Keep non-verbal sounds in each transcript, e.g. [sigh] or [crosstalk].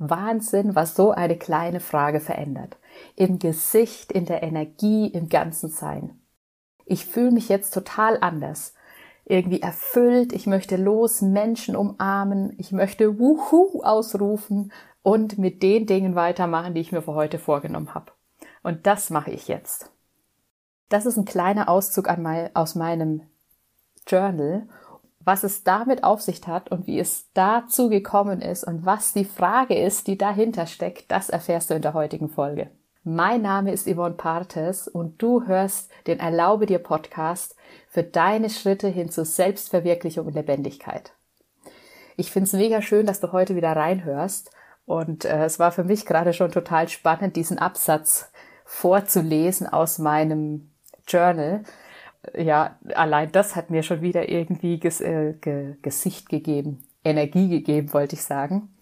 Wahnsinn, was so eine kleine Frage verändert. Im Gesicht, in der Energie, im ganzen Sein. Ich fühle mich jetzt total anders. Irgendwie erfüllt, ich möchte los Menschen umarmen, ich möchte Wuhu ausrufen und mit den Dingen weitermachen, die ich mir für heute vorgenommen habe. Und das mache ich jetzt. Das ist ein kleiner Auszug mein, aus meinem Journal was es damit auf sich hat und wie es dazu gekommen ist und was die Frage ist, die dahinter steckt, das erfährst du in der heutigen Folge. Mein Name ist Yvonne Partes und du hörst den Erlaube dir Podcast für deine Schritte hin zu Selbstverwirklichung und Lebendigkeit. Ich find's mega schön, dass du heute wieder reinhörst und äh, es war für mich gerade schon total spannend, diesen Absatz vorzulesen aus meinem Journal, ja, allein das hat mir schon wieder irgendwie ges äh, ge Gesicht gegeben, Energie gegeben, wollte ich sagen.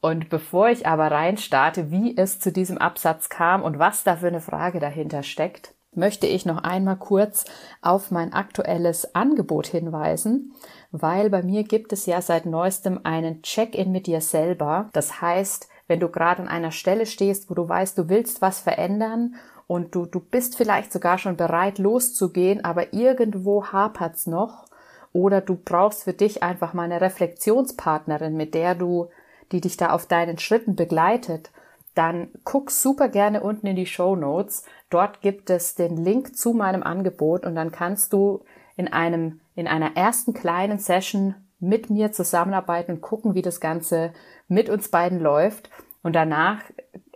Und bevor ich aber rein starte, wie es zu diesem Absatz kam und was da für eine Frage dahinter steckt, möchte ich noch einmal kurz auf mein aktuelles Angebot hinweisen, weil bei mir gibt es ja seit neuestem einen Check-in mit dir selber. Das heißt, wenn du gerade an einer Stelle stehst, wo du weißt, du willst was verändern und du, du bist vielleicht sogar schon bereit loszugehen, aber irgendwo hapert's noch oder du brauchst für dich einfach mal eine Reflexionspartnerin, mit der du, die dich da auf deinen Schritten begleitet, dann guck super gerne unten in die Show Notes. Dort gibt es den Link zu meinem Angebot und dann kannst du in einem, in einer ersten kleinen Session mit mir zusammenarbeiten und gucken, wie das Ganze mit uns beiden läuft. Und danach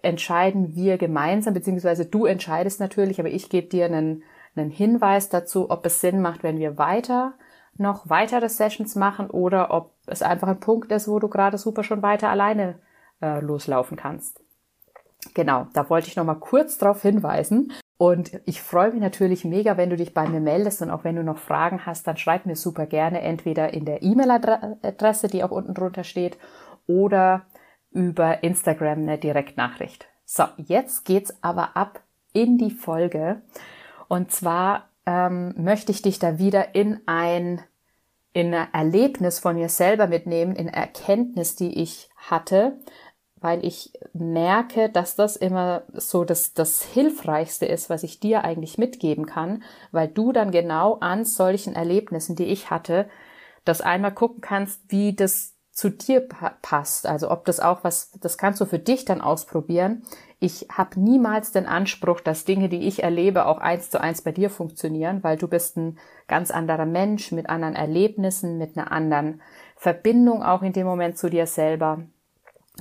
entscheiden wir gemeinsam, beziehungsweise du entscheidest natürlich, aber ich gebe dir einen, einen Hinweis dazu, ob es Sinn macht, wenn wir weiter noch weitere Sessions machen oder ob es einfach ein Punkt ist, wo du gerade super schon weiter alleine äh, loslaufen kannst. Genau, da wollte ich noch mal kurz darauf hinweisen. Und ich freue mich natürlich mega, wenn du dich bei mir meldest und auch wenn du noch Fragen hast, dann schreib mir super gerne entweder in der E-Mail-Adresse, die auch unten drunter steht, oder über Instagram eine Direktnachricht. So, jetzt geht's aber ab in die Folge. Und zwar ähm, möchte ich dich da wieder in ein in ein Erlebnis von mir selber mitnehmen, in Erkenntnis, die ich hatte, weil ich merke, dass das immer so das, das Hilfreichste ist, was ich dir eigentlich mitgeben kann, weil du dann genau an solchen Erlebnissen, die ich hatte, das einmal gucken kannst, wie das zu dir passt. Also ob das auch was, das kannst du für dich dann ausprobieren. Ich habe niemals den Anspruch, dass Dinge, die ich erlebe, auch eins zu eins bei dir funktionieren, weil du bist ein ganz anderer Mensch mit anderen Erlebnissen, mit einer anderen Verbindung auch in dem Moment zu dir selber.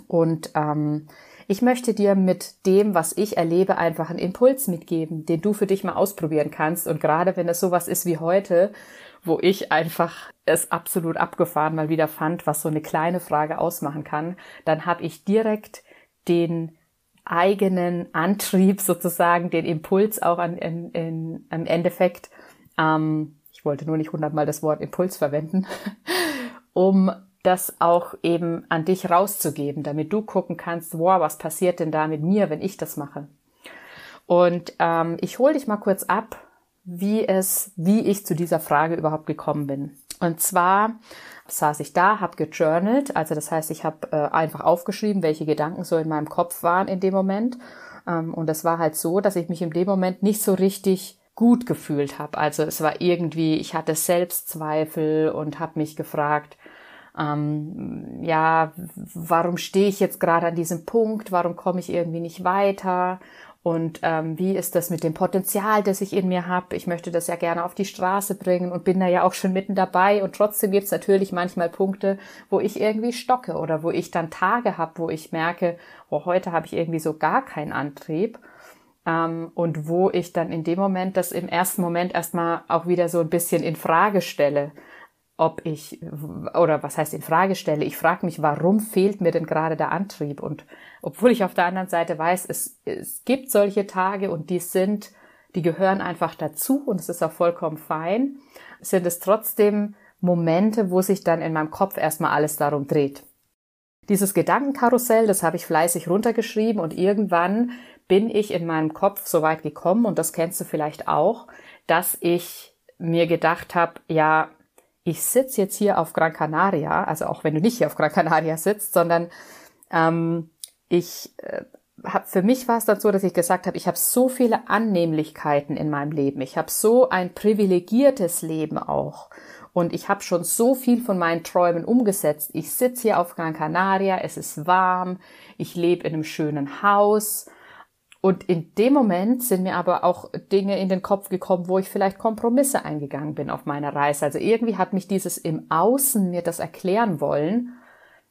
Und ähm, ich möchte dir mit dem, was ich erlebe, einfach einen Impuls mitgeben, den du für dich mal ausprobieren kannst. Und gerade wenn es sowas ist wie heute, wo ich einfach es absolut abgefahren mal wieder fand, was so eine kleine Frage ausmachen kann, dann habe ich direkt den eigenen Antrieb sozusagen, den Impuls auch an, in, in, im Endeffekt, ähm, ich wollte nur nicht hundertmal das Wort Impuls verwenden, [laughs] um das auch eben an dich rauszugeben, damit du gucken kannst, wow, was passiert denn da mit mir, wenn ich das mache? Und ähm, ich hole dich mal kurz ab, wie es, wie ich zu dieser Frage überhaupt gekommen bin. Und zwar saß ich da, habe gejournalt, also das heißt, ich habe äh, einfach aufgeschrieben, welche Gedanken so in meinem Kopf waren in dem Moment. Ähm, und es war halt so, dass ich mich in dem Moment nicht so richtig gut gefühlt habe. Also es war irgendwie, ich hatte Selbstzweifel und habe mich gefragt, ähm, ja, warum stehe ich jetzt gerade an diesem Punkt? Warum komme ich irgendwie nicht weiter? Und ähm, wie ist das mit dem Potenzial, das ich in mir habe? Ich möchte das ja gerne auf die Straße bringen und bin da ja auch schon mitten dabei. Und trotzdem gibt es natürlich manchmal Punkte, wo ich irgendwie stocke oder wo ich dann Tage habe, wo ich merke, oh, heute habe ich irgendwie so gar keinen Antrieb. Ähm, und wo ich dann in dem Moment das im ersten Moment erstmal auch wieder so ein bisschen in Frage stelle ob ich, oder was heißt in Frage stelle, ich frage mich, warum fehlt mir denn gerade der Antrieb? Und obwohl ich auf der anderen Seite weiß, es, es gibt solche Tage und die sind, die gehören einfach dazu und es ist auch vollkommen fein, sind es trotzdem Momente, wo sich dann in meinem Kopf erstmal alles darum dreht. Dieses Gedankenkarussell, das habe ich fleißig runtergeschrieben und irgendwann bin ich in meinem Kopf so weit gekommen, und das kennst du vielleicht auch, dass ich mir gedacht habe, ja, ich sitze jetzt hier auf Gran Canaria, also auch wenn du nicht hier auf Gran Canaria sitzt, sondern ähm, ich äh, hab, für mich war es dann so, dass ich gesagt habe, ich habe so viele Annehmlichkeiten in meinem Leben. Ich habe so ein privilegiertes Leben auch. Und ich habe schon so viel von meinen Träumen umgesetzt. Ich sitze hier auf Gran Canaria, es ist warm, ich lebe in einem schönen Haus. Und in dem Moment sind mir aber auch Dinge in den Kopf gekommen, wo ich vielleicht Kompromisse eingegangen bin auf meiner Reise. Also irgendwie hat mich dieses im Außen mir das erklären wollen,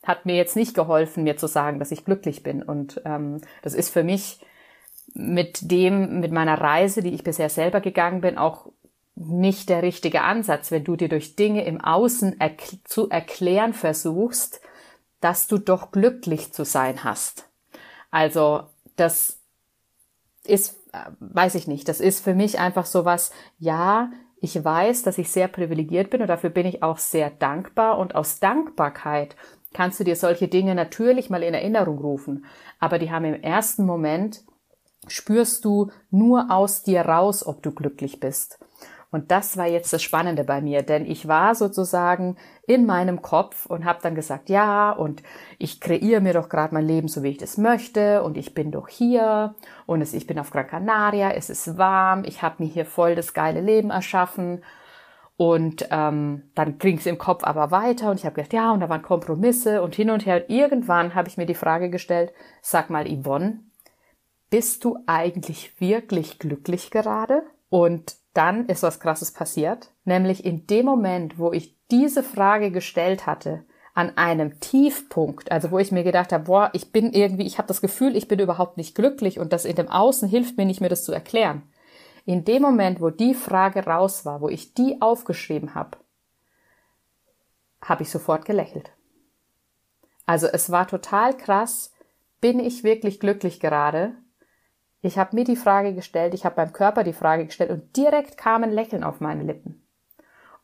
hat mir jetzt nicht geholfen, mir zu sagen, dass ich glücklich bin. Und ähm, das ist für mich mit dem, mit meiner Reise, die ich bisher selber gegangen bin, auch nicht der richtige Ansatz, wenn du dir durch Dinge im Außen erk zu erklären versuchst, dass du doch glücklich zu sein hast. Also das ist, äh, weiß ich nicht, das ist für mich einfach so was, ja, ich weiß, dass ich sehr privilegiert bin und dafür bin ich auch sehr dankbar. Und aus Dankbarkeit kannst du dir solche Dinge natürlich mal in Erinnerung rufen, aber die haben im ersten Moment spürst du nur aus dir raus, ob du glücklich bist. Und das war jetzt das Spannende bei mir, denn ich war sozusagen in meinem Kopf und habe dann gesagt, ja, und ich kreiere mir doch gerade mein Leben so, wie ich das möchte, und ich bin doch hier, und es, ich bin auf Gran Canaria, es ist warm, ich habe mir hier voll das geile Leben erschaffen. Und ähm, dann ging es im Kopf aber weiter und ich habe gedacht, ja, und da waren Kompromisse und hin und her. Und irgendwann habe ich mir die Frage gestellt, sag mal, Yvonne, bist du eigentlich wirklich glücklich gerade? Und dann ist was Krasses passiert, nämlich in dem Moment, wo ich diese Frage gestellt hatte, an einem Tiefpunkt, also wo ich mir gedacht habe, boah, ich bin irgendwie, ich habe das Gefühl, ich bin überhaupt nicht glücklich und das in dem Außen hilft mir nicht, mir das zu erklären. In dem Moment, wo die Frage raus war, wo ich die aufgeschrieben habe, habe ich sofort gelächelt. Also es war total krass, bin ich wirklich glücklich gerade? Ich habe mir die Frage gestellt, ich habe beim Körper die Frage gestellt und direkt kam ein Lächeln auf meine Lippen.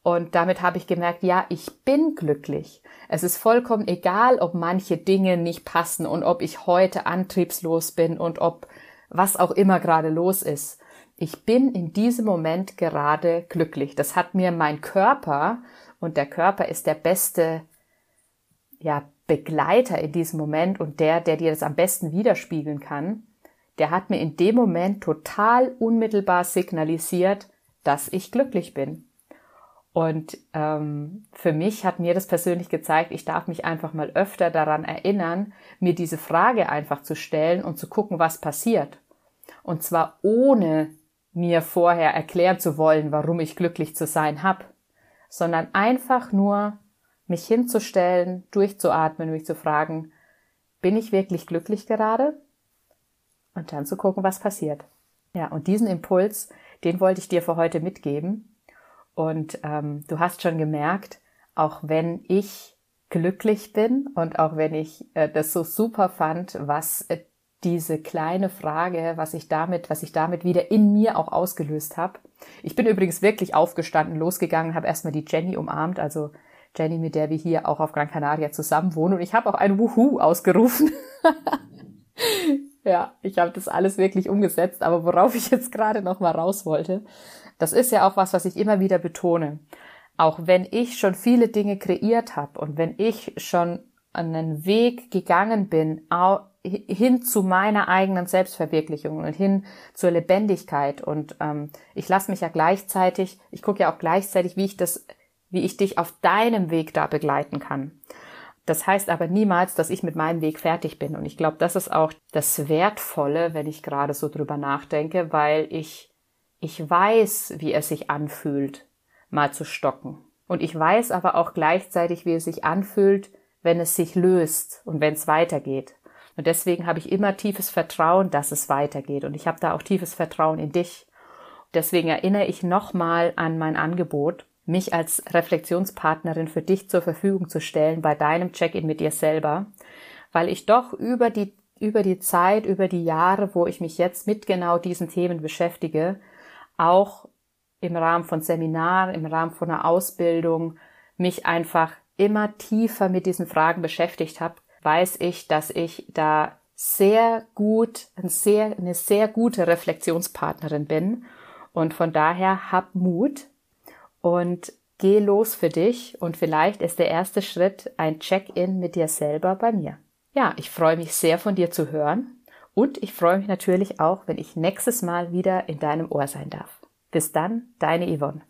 Und damit habe ich gemerkt, ja, ich bin glücklich. Es ist vollkommen egal, ob manche Dinge nicht passen und ob ich heute antriebslos bin und ob was auch immer gerade los ist. Ich bin in diesem Moment gerade glücklich. Das hat mir mein Körper und der Körper ist der beste, ja, Begleiter in diesem Moment und der, der dir das am besten widerspiegeln kann der hat mir in dem Moment total unmittelbar signalisiert, dass ich glücklich bin. Und ähm, für mich hat mir das persönlich gezeigt, ich darf mich einfach mal öfter daran erinnern, mir diese Frage einfach zu stellen und zu gucken, was passiert. Und zwar ohne mir vorher erklären zu wollen, warum ich glücklich zu sein habe, sondern einfach nur mich hinzustellen, durchzuatmen, mich zu fragen, bin ich wirklich glücklich gerade? Und dann zu gucken, was passiert. Ja, und diesen Impuls, den wollte ich dir für heute mitgeben. Und ähm, du hast schon gemerkt, auch wenn ich glücklich bin und auch wenn ich äh, das so super fand, was äh, diese kleine Frage, was ich damit, was ich damit wieder in mir auch ausgelöst habe. Ich bin übrigens wirklich aufgestanden, losgegangen, habe erstmal die Jenny umarmt, also Jenny, mit der wir hier auch auf Gran Canaria zusammen wohnen. Und ich habe auch ein Wuhu ausgerufen. [laughs] Ja, ich habe das alles wirklich umgesetzt, aber worauf [laughs] ich jetzt gerade noch mal raus wollte, das ist ja auch was, was ich immer wieder betone. Auch wenn ich schon viele Dinge kreiert habe und wenn ich schon einen Weg gegangen bin hin zu meiner eigenen Selbstverwirklichung und hin zur Lebendigkeit und ähm, ich lasse mich ja gleichzeitig, ich gucke ja auch gleichzeitig, wie ich das, wie ich dich auf deinem Weg da begleiten kann. Das heißt aber niemals, dass ich mit meinem Weg fertig bin. Und ich glaube, das ist auch das Wertvolle, wenn ich gerade so drüber nachdenke, weil ich, ich weiß, wie es sich anfühlt, mal zu stocken. Und ich weiß aber auch gleichzeitig, wie es sich anfühlt, wenn es sich löst und wenn es weitergeht. Und deswegen habe ich immer tiefes Vertrauen, dass es weitergeht. Und ich habe da auch tiefes Vertrauen in dich. Deswegen erinnere ich nochmal an mein Angebot mich als Reflexionspartnerin für dich zur Verfügung zu stellen bei deinem Check-in mit dir selber, weil ich doch über die, über die Zeit, über die Jahre, wo ich mich jetzt mit genau diesen Themen beschäftige, auch im Rahmen von Seminaren, im Rahmen von einer Ausbildung, mich einfach immer tiefer mit diesen Fragen beschäftigt habe, weiß ich, dass ich da sehr gut, ein sehr, eine sehr gute Reflexionspartnerin bin. Und von daher hab Mut, und geh los für dich und vielleicht ist der erste Schritt ein Check-in mit dir selber bei mir. Ja, ich freue mich sehr von dir zu hören und ich freue mich natürlich auch, wenn ich nächstes Mal wieder in deinem Ohr sein darf. Bis dann, deine Yvonne.